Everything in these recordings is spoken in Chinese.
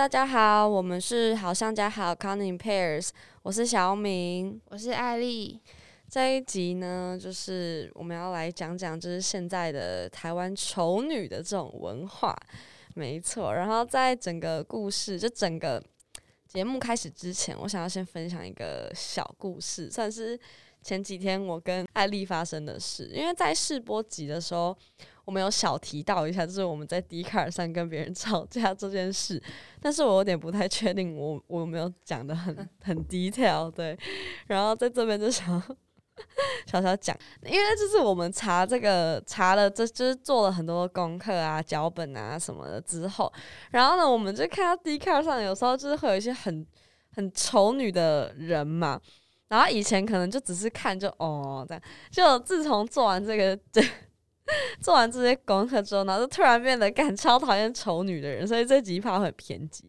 大家好，我们是好像家好 Counting Pairs，我是小敏，我是艾丽。这一集呢，就是我们要来讲讲，就是现在的台湾丑女的这种文化，没错。然后在整个故事，就整个节目开始之前，我想要先分享一个小故事，算是前几天我跟艾丽发生的事。因为在试播集的时候，我们有小提到一下，就是我们在 d 卡尔上跟别人吵架这件事，但是我有点不太确定，我我有没有讲的很 很 detail 对。然后在这边就想。小小讲，因为就是我们查这个查了，这就是做了很多功课啊、脚本啊什么的之后，然后呢，我们就看到 D 卡上有时候就是会有一些很很丑女的人嘛，然后以前可能就只是看就哦这样，就自从做完这个这。做完这些功课之后，然后就突然变得干超讨厌丑女的人，所以这集怕很偏激。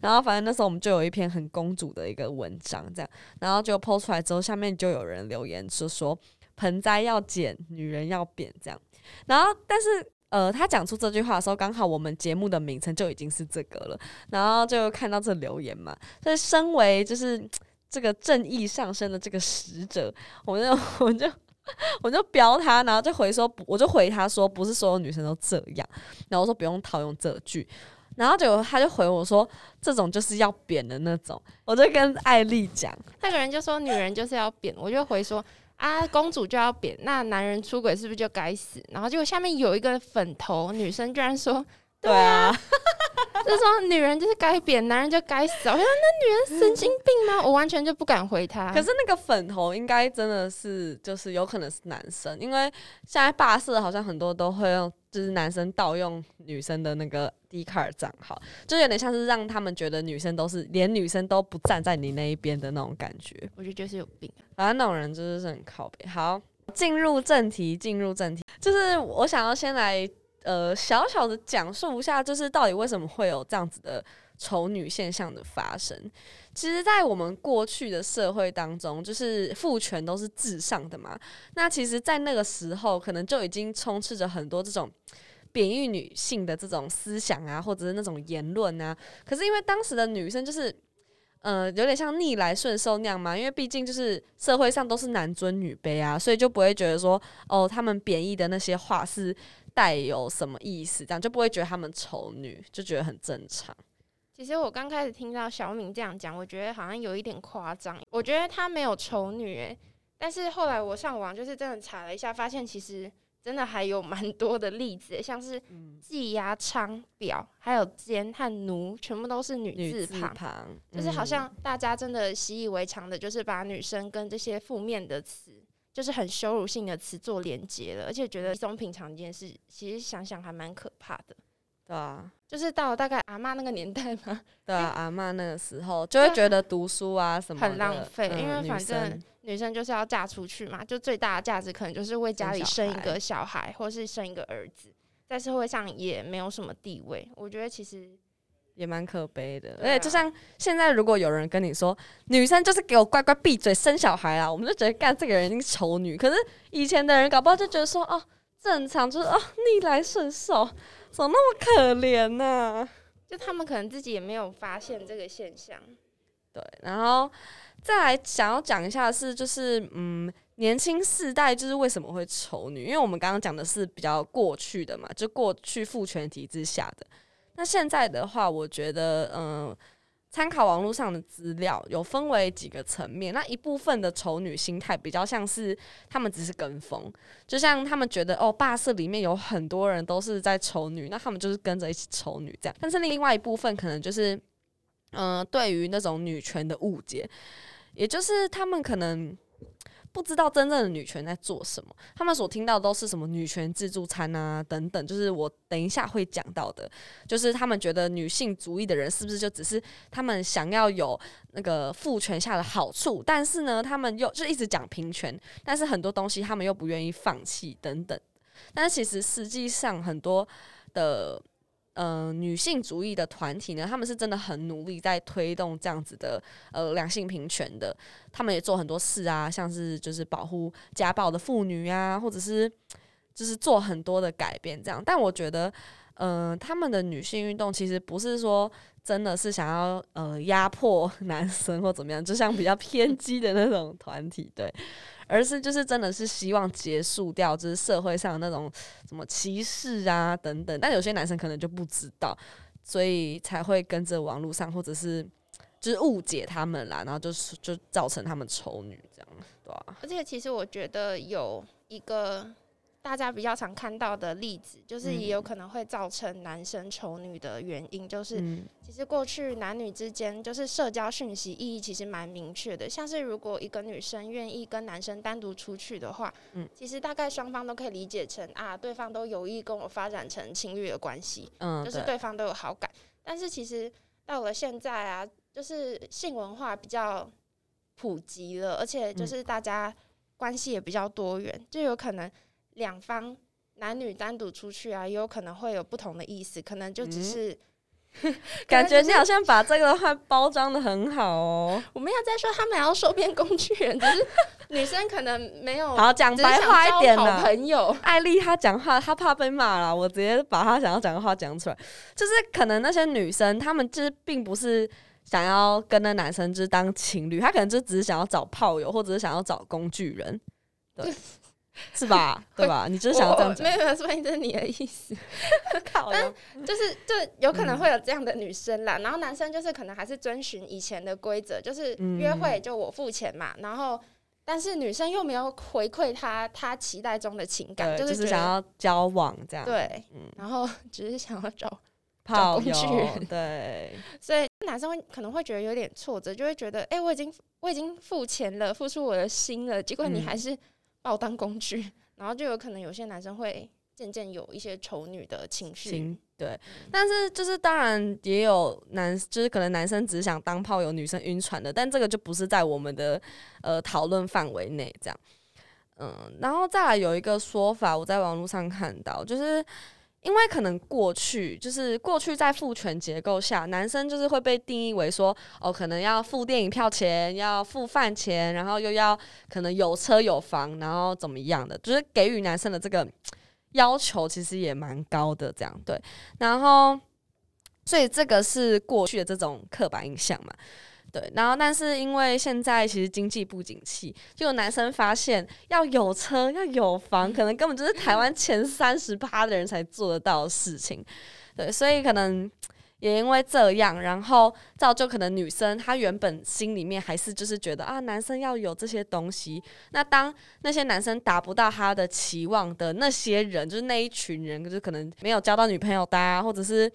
然后反正那时候我们就有一篇很公主的一个文章，这样，然后就抛出来之后，下面就有人留言说说盆栽要剪，女人要扁这样。然后但是呃，他讲出这句话的时候，刚好我们节目的名称就已经是这个了，然后就看到这留言嘛。所以身为就是这个正义上升的这个使者，我就我就。我就飙他，然后就回说，我就回他说，不是所有女生都这样。然后我说不用套用这句，然后结果他就回我说，这种就是要扁的那种。我就跟艾丽讲，那个人就说女人就是要扁，我就回说啊，公主就要扁，那男人出轨是不是就该死？然后结果下面有一个粉头女生居然说，对啊。就是说，女人就是该扁，男人就该死。我说，那女人神经病吗？我完全就不敢回他。可是那个粉头应该真的是，就是有可能是男生，因为现在霸社好像很多都会用，就是男生盗用女生的那个 D 卡尔账号，就有点像是让他们觉得女生都是连女生都不站在你那一边的那种感觉。我觉得就是有病，反正那种人就是很靠背。好，进入正题，进入正题，就是我想要先来。呃，小小的讲述一下，就是到底为什么会有这样子的丑女现象的发生。其实，在我们过去的社会当中，就是父权都是至上的嘛。那其实，在那个时候，可能就已经充斥着很多这种贬义女性的这种思想啊，或者是那种言论啊。可是，因为当时的女生就是，呃，有点像逆来顺受那样嘛。因为毕竟就是社会上都是男尊女卑啊，所以就不会觉得说，哦，他们贬义的那些话是。带有什么意思？这样就不会觉得他们丑女，就觉得很正常。其实我刚开始听到小敏这样讲，我觉得好像有一点夸张。我觉得她没有丑女诶，但是后来我上网就是真的查了一下，发现其实真的还有蛮多的例子，像是季牙昌表，还有奸和奴，全部都是女字旁，就是好像大家真的习以为常的，就是把女生跟这些负面的词。就是很羞辱性的词做连接了，而且觉得稀松平常一件事，其实想想还蛮可怕的。对啊，就是到了大概阿妈那个年代嘛，对啊，阿妈那个时候就会觉得读书啊什么很浪费，因为反正女生就是要嫁出去嘛，就最大的价值可能就是为家里生一个小孩，或是生一个儿子，在社会上也没有什么地位。我觉得其实。也蛮可悲的，而且就像现在，如果有人跟你说女生就是给我乖乖闭嘴生小孩啊，我们就觉得干这个人一定是丑女。可是以前的人搞不好就觉得说哦，正常就是哦逆来顺受，怎么那么可怜呢？就他们可能自己也没有发现这个现象。对，然后再来想要讲一下是就是嗯年轻世代就是为什么会丑女？因为我们刚刚讲的是比较过去的嘛，就过去父权体制下的。那现在的话，我觉得，嗯，参考网络上的资料，有分为几个层面。那一部分的丑女心态比较像是他们只是跟风，就像他们觉得哦，霸社里面有很多人都是在丑女，那他们就是跟着一起丑女这样。但是另外一部分可能就是，嗯，对于那种女权的误解，也就是他们可能。不知道真正的女权在做什么，他们所听到都是什么女权自助餐啊等等，就是我等一下会讲到的，就是他们觉得女性主义的人是不是就只是他们想要有那个父权下的好处，但是呢，他们又就一直讲平权，但是很多东西他们又不愿意放弃等等，但是其实实际上很多的。嗯，女性主义的团体呢，他们是真的很努力在推动这样子的呃两性平权的。他们也做很多事啊，像是就是保护家暴的妇女啊，或者是就是做很多的改变这样。但我觉得，嗯，他们的女性运动其实不是说真的是想要呃压迫 男生或怎么样，就像比较偏激的那种团体，对，而是就是真的是希望结束掉就是社会上那种什么歧视啊等等，但有些男生可能就不知道，所以才会跟着网络上或者是就是误解他们啦，然后就是就造成他们丑女这样，对吧？而且其实我觉得有一个。大家比较常看到的例子，就是也有可能会造成男生丑女的原因，就是其实过去男女之间就是社交讯息意义其实蛮明确的，像是如果一个女生愿意跟男生单独出去的话，嗯，其实大概双方都可以理解成啊，对方都有意跟我发展成情侣的关系，嗯，就是对方都有好感。但是其实到了现在啊，就是性文化比较普及了，而且就是大家关系也比较多元，就有可能。两方男女单独出去啊，也有可能会有不同的意思，可能就只是 感觉你好像把这个话包装的很好哦。我们要再说他们要收编工具人，只是女生可能没有 好讲白话一点的朋友。艾丽她讲话，她怕被骂了，我直接把她想要讲的话讲出来。就是可能那些女生，她们就是并不是想要跟那男生就是当情侣，她可能就只是想要找炮友，或者是想要找工具人。对。是吧？对吧？你就是想要这样讲？没有没有，说明这是你的意思。但就是就有可能会有这样的女生啦。然后男生就是可能还是遵循以前的规则，就是约会就我付钱嘛。然后但是女生又没有回馈他他期待中的情感，就是想要交往这样。对，然后只是想要找炮友。对，所以男生会可能会觉得有点挫折，就会觉得哎，我已经我已经付钱了，付出我的心了，结果你还是。把我当工具，然后就有可能有些男生会渐渐有一些丑女的情绪。对，但是就是当然也有男，就是可能男生只想当炮友，女生晕船的，但这个就不是在我们的呃讨论范围内。这样，嗯，然后再来有一个说法，我在网络上看到，就是。因为可能过去就是过去在父权结构下，男生就是会被定义为说，哦，可能要付电影票钱，要付饭钱，然后又要可能有车有房，然后怎么样的，就是给予男生的这个要求其实也蛮高的，这样对。然后，所以这个是过去的这种刻板印象嘛。对，然后但是因为现在其实经济不景气，就有男生发现要有车要有房，可能根本就是台湾前三十趴的人才做得到的事情。对，所以可能也因为这样，然后造就可能女生她原本心里面还是就是觉得啊，男生要有这些东西。那当那些男生达不到他的期望的那些人，就是那一群人，就是可能没有交到女朋友的，啊，或者是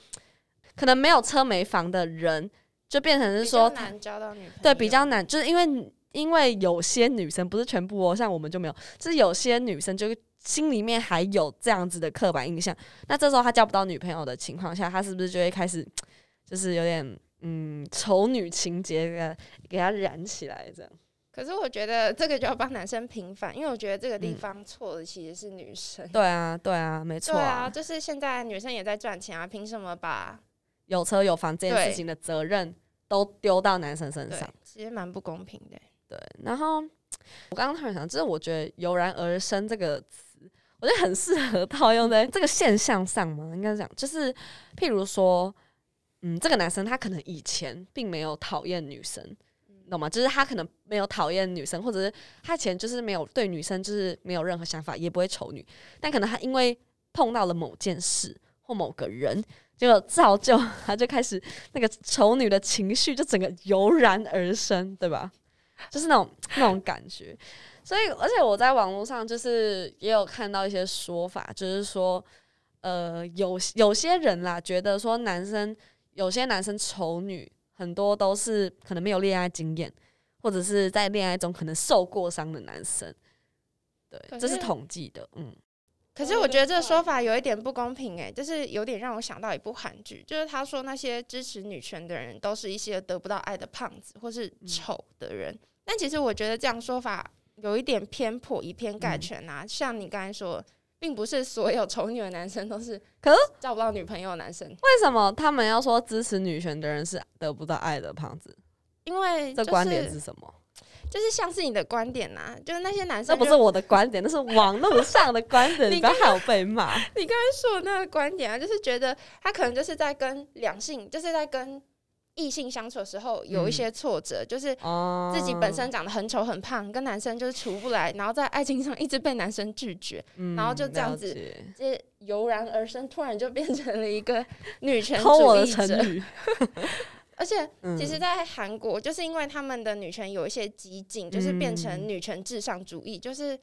可能没有车没房的人。就变成是说，难交到女朋友。对，比较难，就是因为因为有些女生不是全部哦，像我们就没有，就是有些女生就心里面还有这样子的刻板印象。那这时候她交不到女朋友的情况下，她是不是就会开始就是有点嗯丑女情节给给她燃起来这样？可是我觉得这个就要帮男生平反，因为我觉得这个地方错的其实是女生。对啊，对啊，没错。对啊，就是现在女生也在赚钱啊，凭什么把？有车有房这件事情的责任都丢到男生身上，其实蛮不公平的。对，然后我刚刚突然想，就是我觉得“油然而生”这个词，我觉得很适合套用在这个现象上嘛。应该讲，就是譬如说，嗯，这个男生他可能以前并没有讨厌女生，懂吗？就是他可能没有讨厌女生，或者是他以前就是没有对女生就是没有任何想法，也不会丑女，但可能他因为碰到了某件事或某个人。就造就，他就开始那个丑女的情绪就整个油然而生，对吧？就是那种那种感觉。所以，而且我在网络上就是也有看到一些说法，就是说，呃，有有些人啦，觉得说男生有些男生丑女很多都是可能没有恋爱经验，或者是在恋爱中可能受过伤的男生。对，这是统计的，嗯。可是我觉得这个说法有一点不公平诶，就是有点让我想到一部韩剧，就是他说那些支持女权的人都是一些得不到爱的胖子或是丑的人，但其实我觉得这样说法有一点偏颇，以偏概全啊。像你刚才说，并不是所有丑女的男生都是，可是找不到女朋友的男生。为什么他们要说支持女权的人是得不到爱的胖子？因为这观点是什么？就是像是你的观点呐，就是那些男生，那不是我的观点，那是网络 上的观点，你不要害我被骂。你刚才说的那个观点啊，就是觉得他可能就是在跟两性，就是在跟。异性相处的时候有一些挫折，就是自己本身长得很丑很胖，跟男生就是处不来，然后在爱情上一直被男生拒绝，然后就这样子，这油然而生，突然就变成了一个女权主义者。而且，其实，在韩国，就是因为他们的女权有一些激进，就是变成女权至上主义，就是。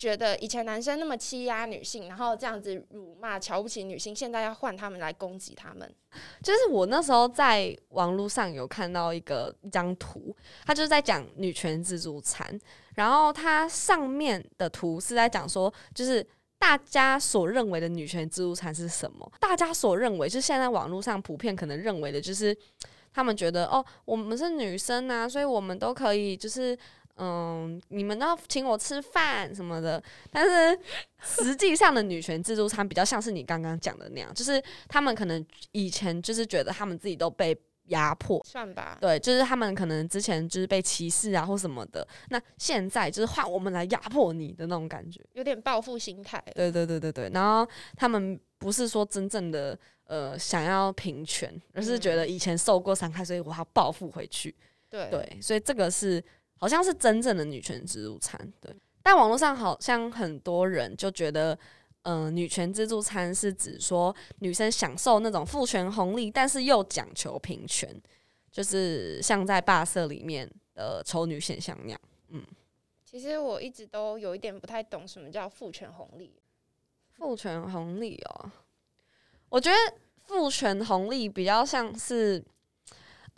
觉得以前男生那么欺压女性，然后这样子辱骂、瞧不起女性，现在要换他们来攻击他们。就是我那时候在网络上有看到一个一张图，他就是在讲女权自助餐，然后它上面的图是在讲说，就是大家所认为的女权自助餐是什么？大家所认为，就是现在网络上普遍可能认为的，就是他们觉得哦，我们是女生啊，所以我们都可以就是。嗯，你们要请我吃饭什么的，但是 实际上的女权自助餐比较像是你刚刚讲的那样，就是他们可能以前就是觉得他们自己都被压迫，算吧，对，就是他们可能之前就是被歧视啊或什么的，那现在就是换我们来压迫你的那种感觉，有点报复心态。对对对对对，然后他们不是说真正的呃想要平权，而是觉得以前受过伤害，所以我要报复回去。对对，所以这个是。好像是真正的女权自助餐，对。但网络上好像很多人就觉得，嗯，女权自助餐是指说女生享受那种父权红利，但是又讲求平权，就是像在霸社里面的丑女现象那样。嗯，其实我一直都有一点不太懂什么叫父权红利。父权红利哦，我觉得父权红利比较像是。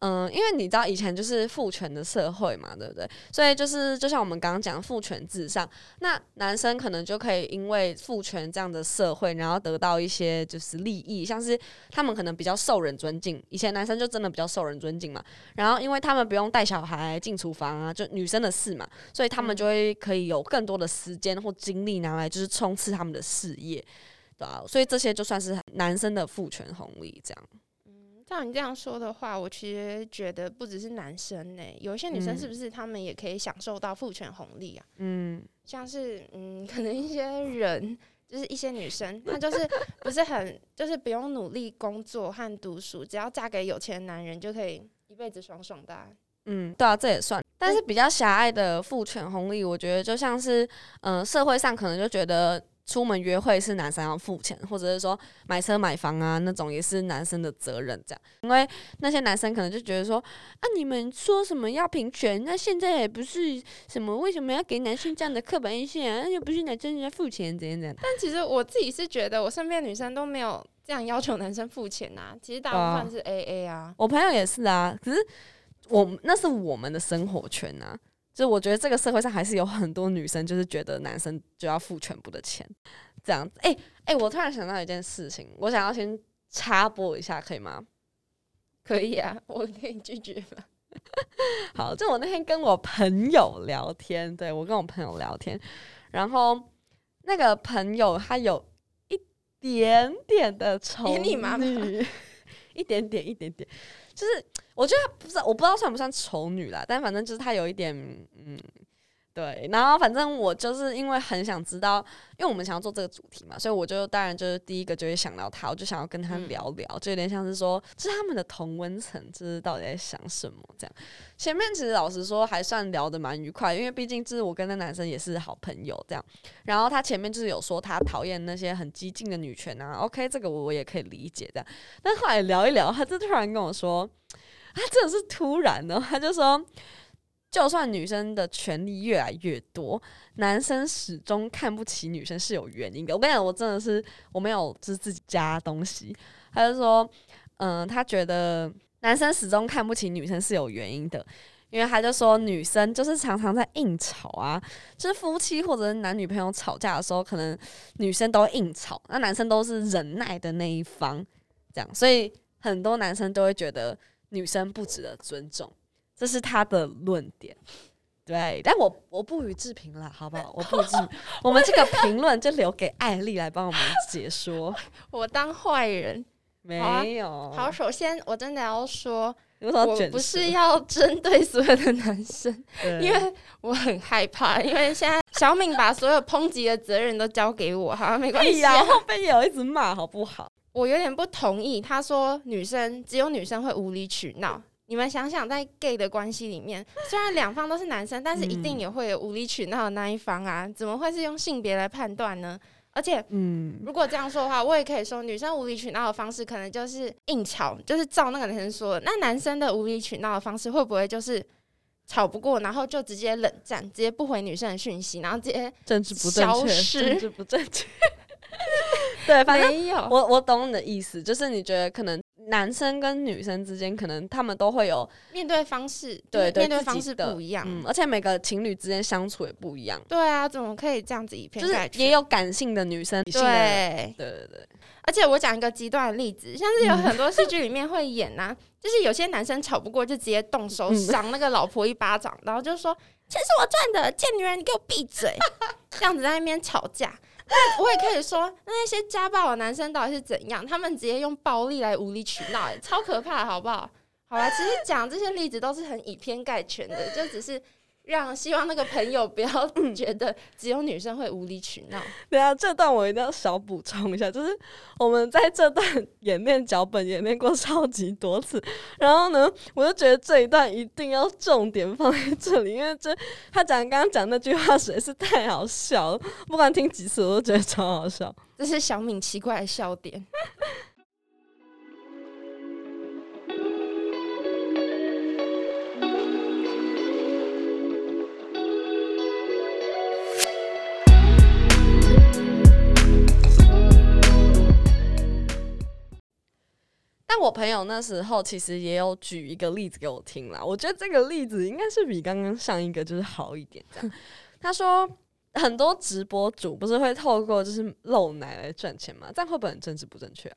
嗯，因为你知道以前就是父权的社会嘛，对不对？所以就是就像我们刚刚讲父权至上，那男生可能就可以因为父权这样的社会，然后得到一些就是利益，像是他们可能比较受人尊敬。以前男生就真的比较受人尊敬嘛，然后因为他们不用带小孩进厨房啊，就女生的事嘛，所以他们就会可以有更多的时间或精力拿来就是冲刺他们的事业，所以这些就算是男生的父权红利这样。嗯照你这样说的话，我其实觉得不只是男生呢，有一些女生是不是她们也可以享受到父权红利啊？嗯，像是嗯，可能一些人就是一些女生，她就是 不是很就是不用努力工作和读书，只要嫁给有钱男人就可以一辈子爽爽的。嗯，对啊，这也算。但是比较狭隘的父权红利，我觉得就像是嗯，社会上可能就觉得。出门约会是男生要付钱，或者是说买车买房啊那种也是男生的责任，这样。因为那些男生可能就觉得说啊，你们说什么要平权，那现在也不是什么为什么要给男生这样的刻板印象啊？又不是男生在付钱，怎样怎样。但其实我自己是觉得，我身边女生都没有这样要求男生付钱呐。其实大部分是 A A 啊。我朋友也是啊，可是我那是我们的生活圈啊。就我觉得这个社会上还是有很多女生，就是觉得男生就要付全部的钱，这样子。哎哎，我突然想到一件事情，我想要先插播一下，可以吗？可以啊，我可以拒绝吗？好，就我那天跟我朋友聊天，对我跟我朋友聊天，然后那个朋友他有一点点的丑女，一点点，一点点，就是。我觉得不是，我不知道算不算丑女啦，但反正就是她有一点，嗯，对。然后反正我就是因为很想知道，因为我们想要做这个主题嘛，所以我就当然就是第一个就会想到他，我就想要跟他聊聊，就有点像是说，这是他们的同温层，就是到底在想什么这样。前面其实老实说还算聊得蛮愉快，因为毕竟就是我跟那男生也是好朋友这样。然后他前面就是有说他讨厌那些很激进的女权啊，OK，这个我也可以理解这样。但后来聊一聊，他就突然跟我说。他真的是突然的，他就说，就算女生的权利越来越多，男生始终看不起女生是有原因的。我跟你讲，我真的是我没有就是自己加东西。他就说，嗯，他觉得男生始终看不起女生是有原因的，因为他就说女生就是常常在硬吵啊，就是夫妻或者男女朋友吵架的时候，可能女生都硬吵，那男生都是忍耐的那一方，这样，所以很多男生都会觉得。女生不值得尊重，这是他的论点。对，但我我不予置评了，好不好？我不置，我们这个评论就留给艾丽来帮我们解说。我当坏人没有。好，首先我真的要说，我不是要针对所有的男生，因为我很害怕，因为现在小敏把所有抨击的责任都交给我，好像没关系。然后被有一直骂，好不好？我有点不同意，他说女生只有女生会无理取闹。你们想想，在 gay 的关系里面，虽然两方都是男生，但是一定也会有无理取闹的那一方啊！怎么会是用性别来判断呢？而且，嗯，如果这样说的话，我也可以说，女生无理取闹的方式可能就是硬吵，就是照那个男生说的。那男生的无理取闹的方式会不会就是吵不过，然后就直接冷战，直接不回女生的讯息，然后直接政治不正确，政治不正确。对，反正我我懂你的意思，就是你觉得可能。男生跟女生之间，可能他们都会有面对方式，对面对方式不一样，嗯，而且每个情侣之间相处也不一样。对啊，怎么可以这样子一片？就是也有感性的女生，对对对对。而且我讲一个极端的例子，像是有很多戏剧里面会演呐，就是有些男生吵不过，就直接动手赏那个老婆一巴掌，然后就说钱是我赚的，贱女人，你给我闭嘴，这样子在那边吵架。那我也可以说，那些家暴的男生到底是怎样？他们直接用暴力来无理取闹，超可怕，好不好？好吧，其实讲这些例子都是很以偏概全的，就只是。让希望那个朋友不要觉得只有女生会无理取闹。对啊，这段我一定要少补充一下，就是我们在这段演练脚本演练过超级多次，然后呢，我就觉得这一段一定要重点放在这里，因为这他讲刚刚讲那句话实在是太好笑了，不管听几次我都觉得超好笑。这是小敏奇怪的笑点。但我朋友那时候其实也有举一个例子给我听啦，我觉得这个例子应该是比刚刚上一个就是好一点。这样，他说很多直播主不是会透过就是露奶来赚钱吗？这样会不会很政治不正确啊？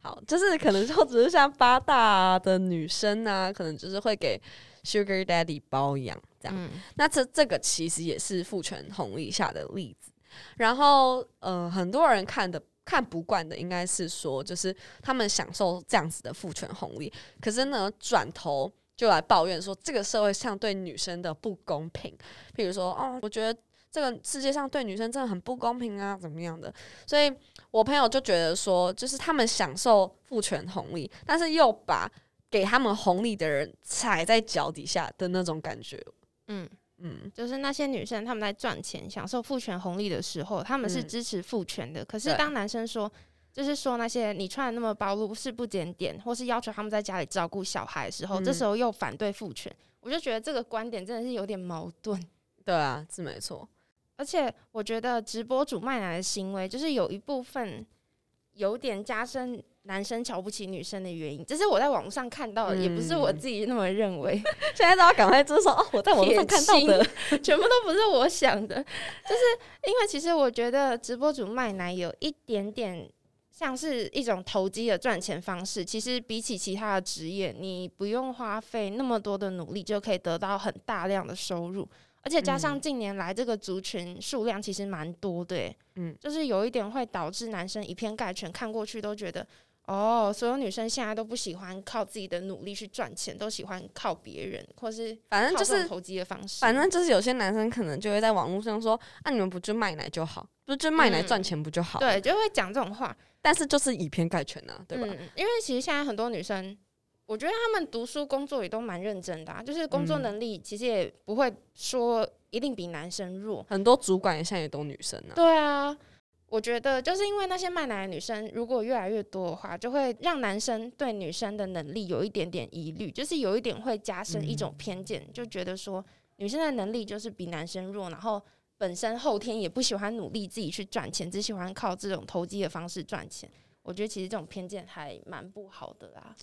好，就是可能就只是像八大的女生啊，可能就是会给 Sugar Daddy 包养这样。那这这个其实也是父权红利下的例子。然后呃，很多人看的。看不惯的应该是说，就是他们享受这样子的父权红利，可是呢，转头就来抱怨说这个社会上对女生的不公平。譬如说，哦，我觉得这个世界上对女生真的很不公平啊，怎么样的？所以我朋友就觉得说，就是他们享受父权红利，但是又把给他们红利的人踩在脚底下的那种感觉，嗯。嗯，就是那些女生，他们在赚钱、享受父权红利的时候，他们是支持父权的。可是当男生说，就是说那些你穿的那么暴露是不检点，或是要求他们在家里照顾小孩的时候，这时候又反对父权，我就觉得这个观点真的是有点矛盾。对啊，是没错。而且我觉得直播主卖奶的行为，就是有一部分有点加深。男生瞧不起女生的原因，这是我在网上看到的，也不是我自己那么认为。现在都要赶快就说哦，我在网上看到的，全部都不是我想的。就是因为其实我觉得直播主卖奶有一点点像是一种投机的赚钱方式。其实比起其他的职业，你不用花费那么多的努力就可以得到很大量的收入。而且加上近年来这个族群数量其实蛮多的，嗯，就是有一点会导致男生以偏概全，看过去都觉得。哦，所有女生现在都不喜欢靠自己的努力去赚钱，都喜欢靠别人，或是反正就是投机的方式。反正就是有些男生可能就会在网络上说：“啊，你们不就卖奶就好，不就卖奶赚钱不就好？”对，就会讲这种话。但是就是以偏概全啊，对吧？因为其实现在很多女生，我觉得他们读书工作也都蛮认真的，就是工作能力其实也不会说一定比男生弱。很多主管现在也都女生呢。对啊。我觉得就是因为那些卖奶的女生，如果越来越多的话，就会让男生对女生的能力有一点点疑虑，就是有一点会加深一种偏见，就觉得说女生的能力就是比男生弱，然后本身后天也不喜欢努力自己去赚钱，只喜欢靠这种投机的方式赚钱。我觉得其实这种偏见还蛮不好的啦。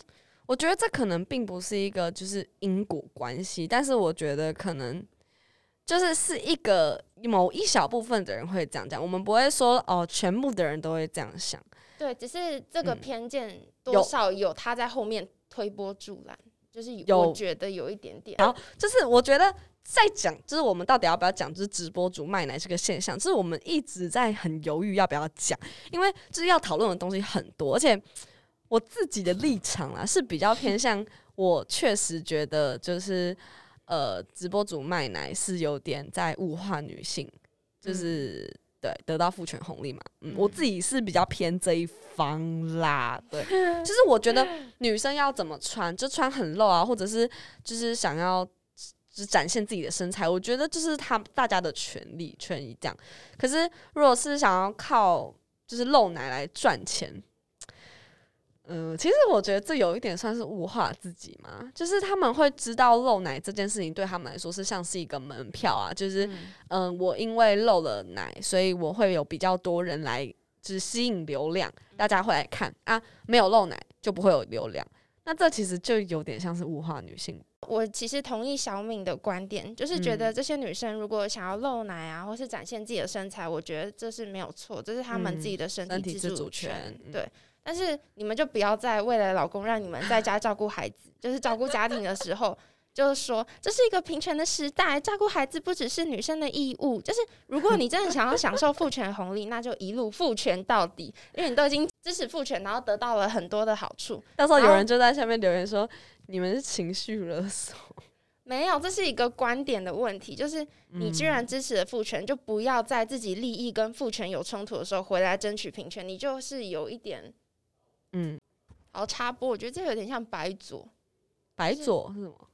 我觉得这可能并不是一个就是因果关系，但是我觉得可能。就是是一个某一小部分的人会这样讲，我们不会说哦，全部的人都会这样想。对，只是这个偏见多少有他在后面推波助澜，就是有觉得有一点点。然后就是我觉得在讲，就是我们到底要不要讲，就是直播主卖奶这个现象，就是我们一直在很犹豫要不要讲，因为就是要讨论的东西很多，而且我自己的立场啦是比较偏向。我确实觉得就是呃，直播主卖奶是有点在物化女性，就是、对得到父权红利嘛。嗯，我自己是比较偏这一方啦。对，就是我觉得女生要怎么穿，就穿很露啊，或者是就是想要。就是展现自己的身材，我觉得就是他大家的权利权益这样。可是如果是想要靠就是露奶来赚钱，嗯，其实我觉得这有一点算是物化自己嘛，就是他们会知道漏奶这件事情对他们来说是像是一个门票啊，就是嗯、呃我因为漏了奶，所以我会有比较多人来，就是吸引流量，大家会来看啊，没有漏奶就不会有流量，那这其实就有点像是物化女性。我其实同意小敏的观点，就是觉嗯。得这些女生如果想要露奶啊，或是展现自己的身材，我觉得这是没有错，这是她们自己的身体自自主主权嗯。对，但是你们就不要在为了老公让你们在家照顾孩子，就是照顾家庭的时候。就是说，这是一个平权的时代，照顾孩子不只是女生的义务。就是如果你真的想要享受父权红利，那就一路父权到底，因为你都已经支持父权，然后得到了很多的好处。到时候有人就在下面留言说你们是情绪勒索，没有，这是一个观点的问题。就是你既然支持了父权，就不要在自己利益跟父权有冲突的时候回来争取平权。你就是有一点嗯，好插播，我觉得这有点像白左。白左是什么？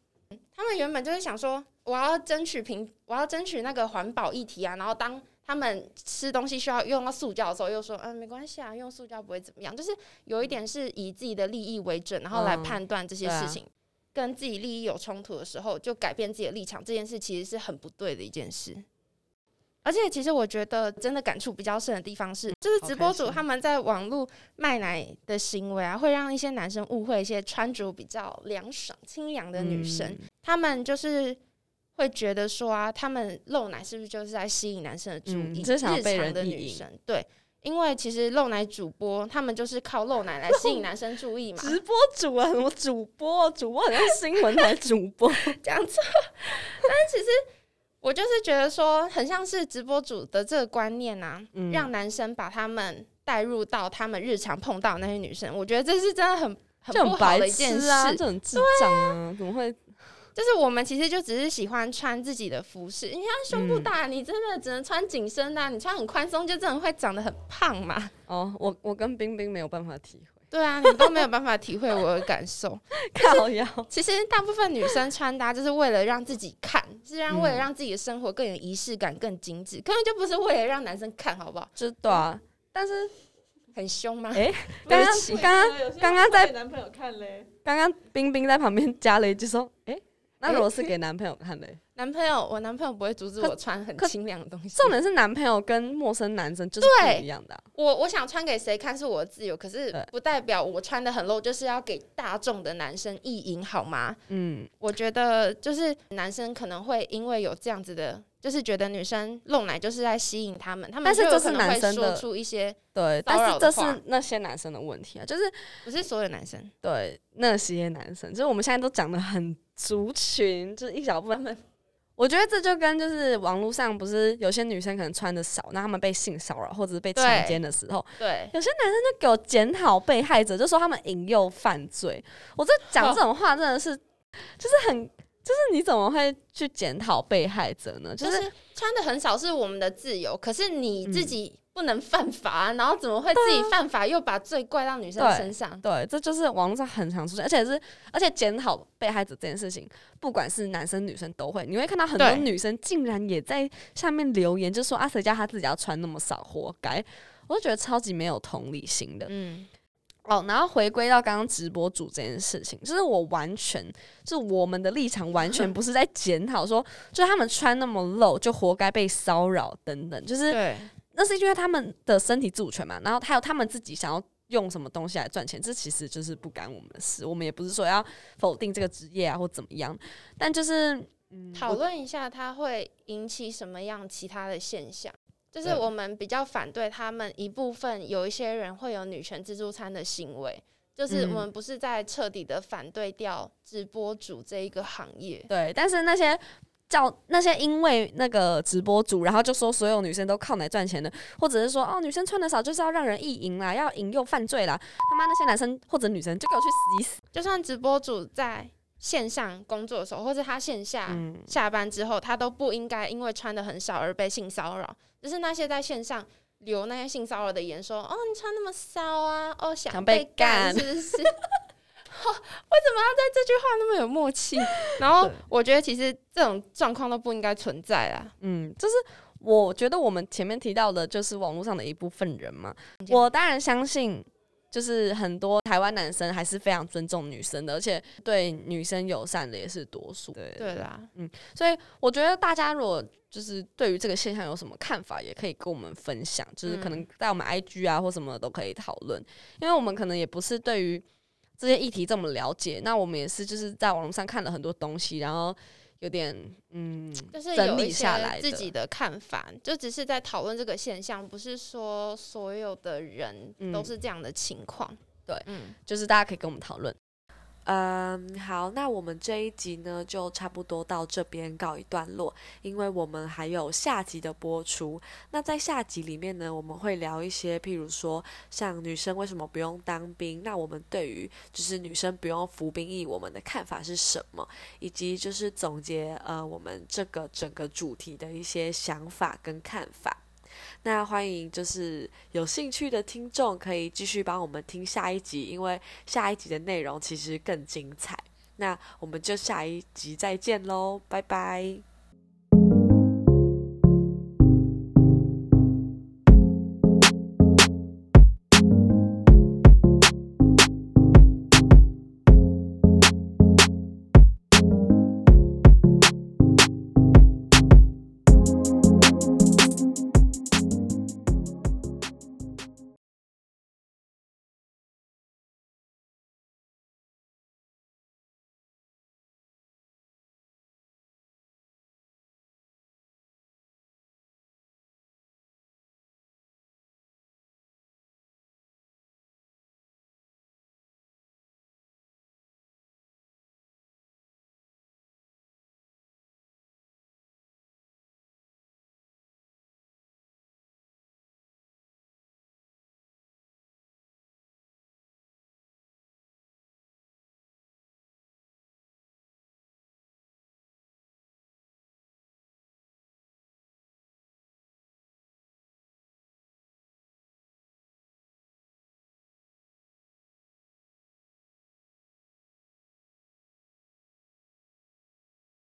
他们原本就是想说，我要争取平，我要争取那个环保议题啊。然后当他们吃东西需要用到塑胶的时候，又说，嗯，没关系啊，用塑胶不会怎么样。就是有一点是以自己的利益为准，然后来嗯判断这些事情。跟自己利益有冲突的时候，就改变自己的立场，这件事其实是很不对的一件事。而且，其实我觉得真的感触比较深的地方是，就是直播主他们在网络卖奶的行为啊，会让一些男生误会一些穿着比较凉爽、清凉的女生。嗯他们就是会觉得说啊，他们露奶是不是就是在吸引男生的注意？日常的女生对，因为其实露奶主播他们就是靠露奶来吸引男生注意嘛。直播主啊，什么主播？主播好像新闻台主播。这样子。但其实我就是觉得说，很像是直播主的这个观念啊，嗯让男生把他们带入到他们日常碰到那些女生，我觉得这是真的很很不好的一件事。痴啊，就很智障啊，怎么会？就是我们其实就只是喜欢穿自己的服饰，你看胸部嗯大，你真的只能穿紧身的啊、你穿很宽松就真的会长得很胖嘛。哦，我我跟冰冰没有办法体会，对啊，你都没有办法体会我的感受。靠腰。其实大部分女生穿搭就是为了让自己看，是让为了嗯让自己的生活更有仪式感、更精致，根本就不是为了让男生看，好不好？知道啊，但是很凶吗？诶刚刚刚刚刚刚在给男朋友看嘞，刚刚冰冰在旁边加了一句说：“诶，那如果是给男朋友看的，男朋友，我男朋友不会阻止我穿很清凉的东西。重点是男朋友跟陌生男生就是不一样的啊、我我想穿给谁看是我的自由，可是不代表我穿的很露就是要给大众的男生意淫，好吗？嗯，我觉得就是男生可能会因为有这样子的，就是觉得女生露奶就是在吸引他们，他们但是这是男生的出一些对，但是这是那些男生的问题啊，就是不是所有男生。对那些男生，就是我们现在都讲的很族群，就是一小部分。我觉得这就跟就是网络上不是有些女生可能穿的少，那他们被性骚扰或者是被强对奸的时候，对，有些男生就给我检讨被害者，就说他们引诱犯罪。我这讲这种话真的是，就是很，就是你怎么会去检讨被害者呢？就就是是穿的很少是我们的自由，可是你自己不能犯法啊、然后怎么会自己犯法又把罪怪到女生身上？对，这就是网络上很常出现，而且是而且检讨被害者这件事情，不管是男生女生都会，你会看到很多女生竟然也在下面留言，就说啊，谁叫她自己要穿那么少，活该。我就觉得超级没有同理心的。嗯，哦，然后回归到刚刚直播主这件事情，就是我完全，就是我们的立场完全不是在检讨说，就是他们穿那么露就活该被骚扰等等，就是对，那是因为他们的身体自主权嘛，然后还有他们自己想要用什么东西来赚钱，这其实就是不干我们的事，我们也不是说要否定这个职业啊或怎么样，但就是嗯，讨论一下它会引起什么样其他的现象。就是我们比较反对他们一部分有一些人会有女权自助餐的行为，就是嗯我们不是在彻底的反对掉直播主这一个行业。对，但是那些。叫那些因为那个直播主，然后就说所有女生都靠奶赚钱的，或者是说哦女生穿的少就是要让人意淫啦，要引诱犯罪啦，他妈那些男生或者女生就给我去死一死！就算直播主在线上工作的时候，或者他线下嗯下班之后，他都不应该因为穿的很少而被性骚扰。就是那些在线上留那些性骚扰的言说，哦，你穿那么骚啊，哦，想想被干是不是？哦，为什么要在这句话那么有默契？然后我觉得其实这种状况都不应该存在啦。嗯，就是我觉得我们前面提到的，就是网络上的一部分人嘛。我当然相信，就是很多台湾男生还是非常尊重女生的，而且对女生友善的也是多数。对对啦，所以我觉得大家如果就是对于这个现象有什么看法，也可以跟我们分享，就是可能嗯在我们 IG 啊或什么的都可以讨论，因为我们可能也不是对于这些议题这么了解，那我们也是就是在网络上看了很多东西，然后有点嗯就是整理下来自己的看法，就只是在讨论这个现象，不是说所有的人都嗯是这样的情况。对嗯，就是大家可以跟我们讨论。嗯，好，那我们这一集呢就差不多到这边告一段落，因为我们还有下集的播出。那在下集里面呢，我们会聊一些，譬如说像女生为什么不用当兵，那我们对于就是女生不用服兵役，我们的看法是什么，以及就是总结呃我们这个整个主题的一些想法跟看法。那欢迎就是有兴趣的听众可以继续帮我们听下一集，因为下一集的内容其实更精彩。那我们就下一集再见喽，拜拜。